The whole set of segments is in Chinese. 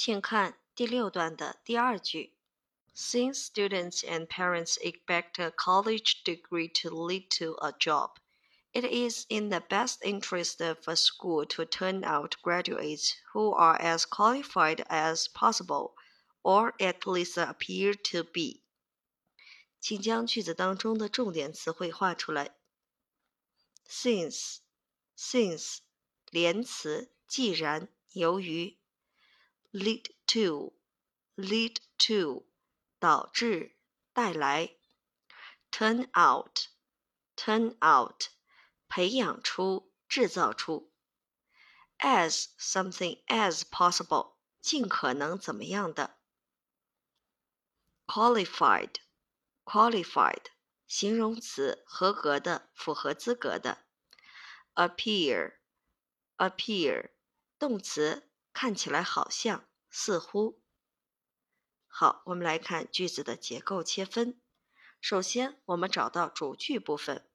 请看第六段的第二句。Since students and parents expect a college degree to lead to a job, it is in the best interest of a school to turn out graduates who are as qualified as possible, or at least appear to be. 请将句子当中的重点词汇画出来。Since, since，连词，既然，由于。 Lead to, lead to。导致、带来；turn out, turn out，培养出、制造出；as something as possible，尽可能怎么样的；qualified, qualified，形容词，合格的、符合资格的；appear, appear，动词， 看起来好像、似乎。好，我们来看句子的结构切分。首先，我们找到主句部分。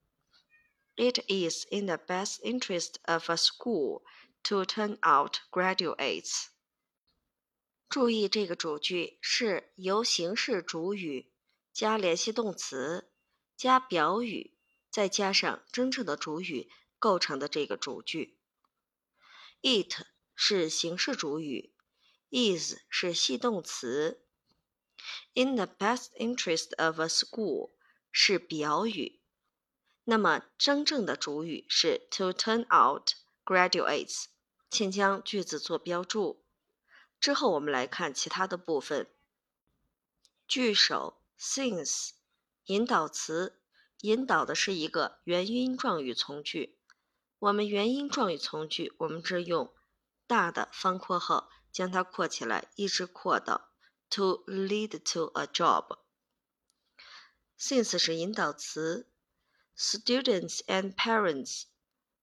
It is in the best interest of a school to turn out graduates。注意，这个主句是由形式主语加联系动词加表语，再加上真正的主语构成的这个主句。It 是形式主语，is 是系动词。In the best interest of a school 是表语，那么真正的主语是 to turn out graduates。请将句子做标注。之后我们来看其他的部分。句首 since 引导词，引导的是一个元音状语从句。我们元音状语从句，我们这用大的方括号将它括起来，一直括到。to lead to a job. Since 是引导词，students and parents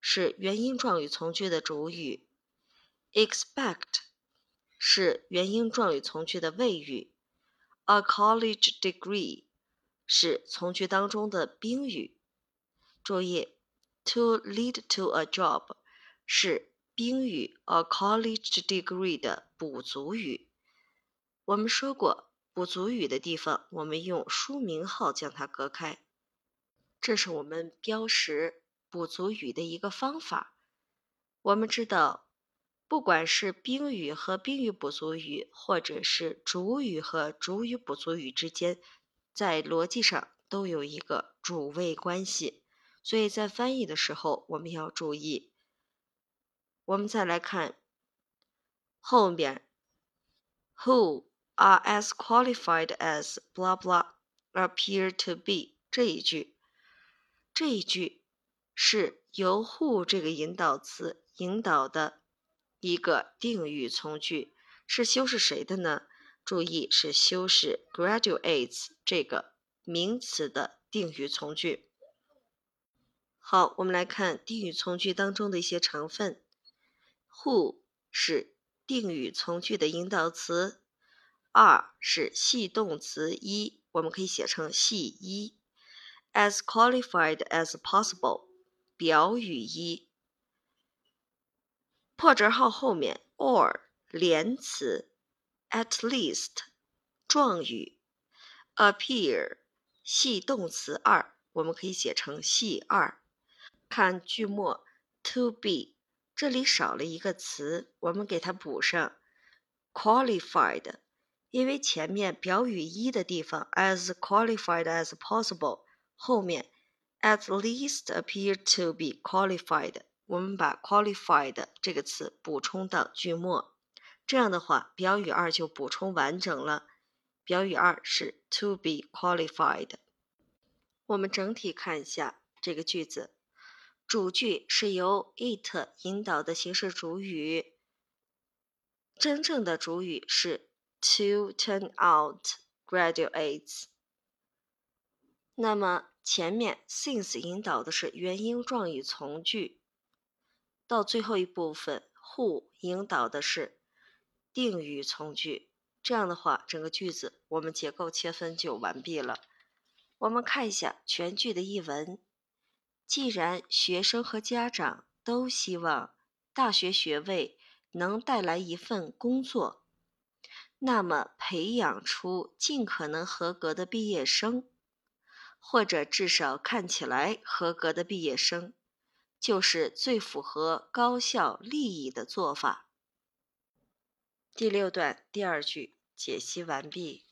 是元音状语从句的主语，expect 是元音状语从句的谓语，a college degree 是从句当中的宾语。注意，to lead to a job 是宾语 a college degree 的补足语。我们说过，补足语的地方，我们用书名号将它隔开。这是我们标识补足语的一个方法。我们知道，不管是宾语和宾语补足语，或者是主语和主语补足语之间，在逻辑上都有一个主谓关系。所以在翻译的时候，我们要注意。我们再来看后面，who。are as qualified as blah blah appear to be 这一句，这一句是由 who 这个引导词引导的一个定语从句，是修饰谁的呢？注意是修饰 graduates 这个名词的定语从句。好，我们来看定语从句当中的一些成分。Who 是定语从句的引导词。二是系动词一，我们可以写成系一；as qualified as possible，表语一。破折号后面 or 连词；at least 状语；appear 系动词二，我们可以写成系二。看句末 to be，这里少了一个词，我们给它补上 qualified。因为前面表语一的地方 as qualified as possible，后面 at least appear to be qualified，我们把 qualified 这个词补充到句末，这样的话表语二就补充完整了。表语二是 to be qualified。我们整体看一下这个句子，主句是由 it 引导的形式主语，真正的主语是。To turn out graduates。那么前面 since 引导的是元音状语从句，到最后一部分 who 引导的是定语从句。这样的话，整个句子我们结构切分就完毕了。我们看一下全句的译文。既然学生和家长都希望大学学位能带来一份工作。那么培养出尽可能合格的毕业生，或者至少看起来合格的毕业生，就是最符合高校利益的做法。第六段第二句解析完毕。